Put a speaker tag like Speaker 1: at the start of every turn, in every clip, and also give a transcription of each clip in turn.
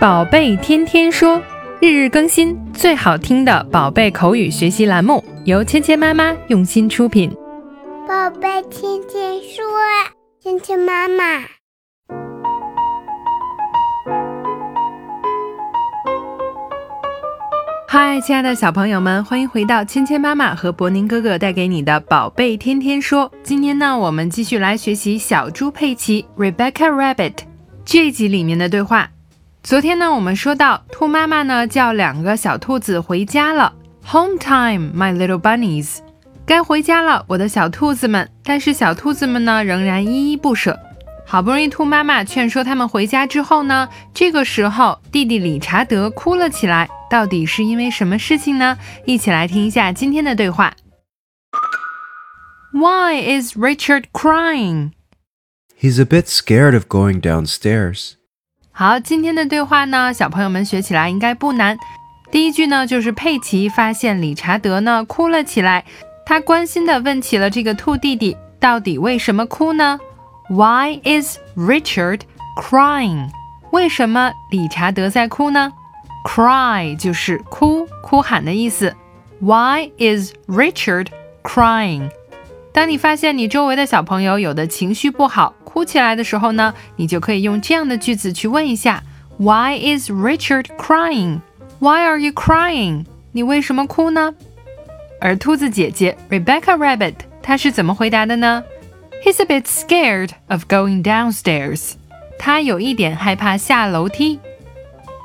Speaker 1: 宝贝天天说，日日更新，最好听的宝贝口语学习栏目，由芊芊妈妈用心出品。
Speaker 2: 宝贝天天说，芊芊妈妈。
Speaker 1: 嗨，亲爱的小朋友们，欢迎回到芊芊妈妈和博宁哥哥带给你的宝贝天天说。今天呢，我们继续来学习小猪佩奇 （Rebecca Rabbit） 这集里面的对话。昨天呢，我们说到兔妈妈呢叫两个小兔子回家了，Home time, my little bunnies，该回家了，我的小兔子们。但是小兔子们呢仍然依依不舍。好不容易兔妈妈劝说他们回家之后呢，这个时候弟弟理查德哭了起来，到底是因为什么事情呢？一起来听一下今天的对话。Why is Richard crying?
Speaker 3: He's a bit scared of going downstairs.
Speaker 1: 好，今天的对话呢，小朋友们学起来应该不难。第一句呢，就是佩奇发现理查德呢哭了起来，他关心的问起了这个兔弟弟到底为什么哭呢？Why is Richard crying？为什么理查德在哭呢？Cry 就是哭、哭喊的意思。Why is Richard crying？当你发现你周围的小朋友有的情绪不好，哭起来的时候呢，你就可以用这样的句子去问一下：Why is Richard crying? Why are you crying? 你为什么哭呢？而兔子姐姐 Rebecca Rabbit 她是怎么回答的呢？He's a bit scared of going downstairs. 他有一点害怕下楼梯。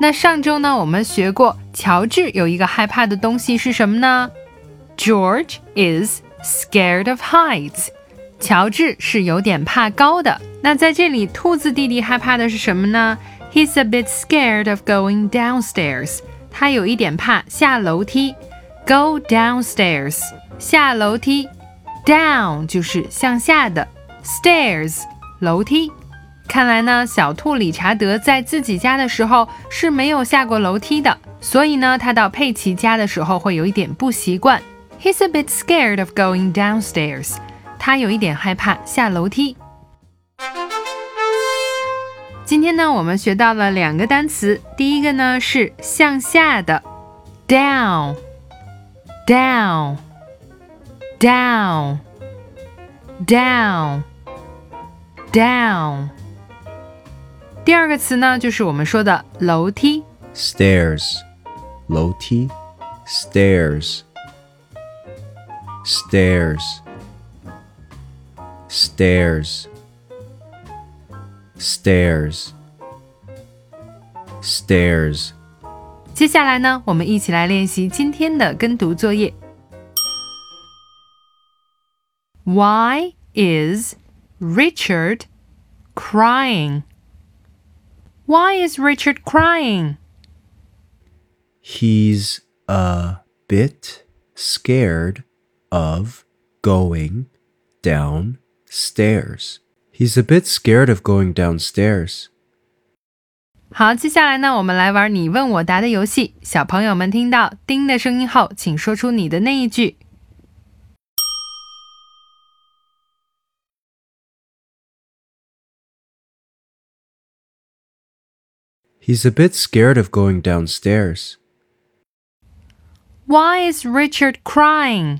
Speaker 1: 那上周呢，我们学过，乔治有一个害怕的东西是什么呢？George is Scared of heights，乔治是有点怕高的。那在这里，兔子弟弟害怕的是什么呢？He's a bit scared of going downstairs。他有一点怕下楼梯。Go downstairs，下楼梯。Down 就是向下的，stairs 楼梯。看来呢，小兔理查德在自己家的时候是没有下过楼梯的，所以呢，他到佩奇家的时候会有一点不习惯。He's a bit scared of going downstairs. 他有一点害怕下楼梯。今天呢，我们学到了两个单词，第一个呢是向下的，down，down，down，down，down。第二个词呢就是我们说的楼梯，
Speaker 3: stairs，楼梯，stairs。 stairs stairs stairs stairs
Speaker 1: 接下来呢，我们一起来练习今天的跟读作业。Why is Richard crying? Why is Richard crying?
Speaker 3: He's a bit scared of going downstairs. He's a bit scared of going downstairs.
Speaker 1: 好，接下来呢，我们来玩你问我答的游戏。小朋友们听到“叮”的声音后，请说出你的那一句。
Speaker 3: He's a bit scared of going downstairs.
Speaker 1: Why is Richard crying?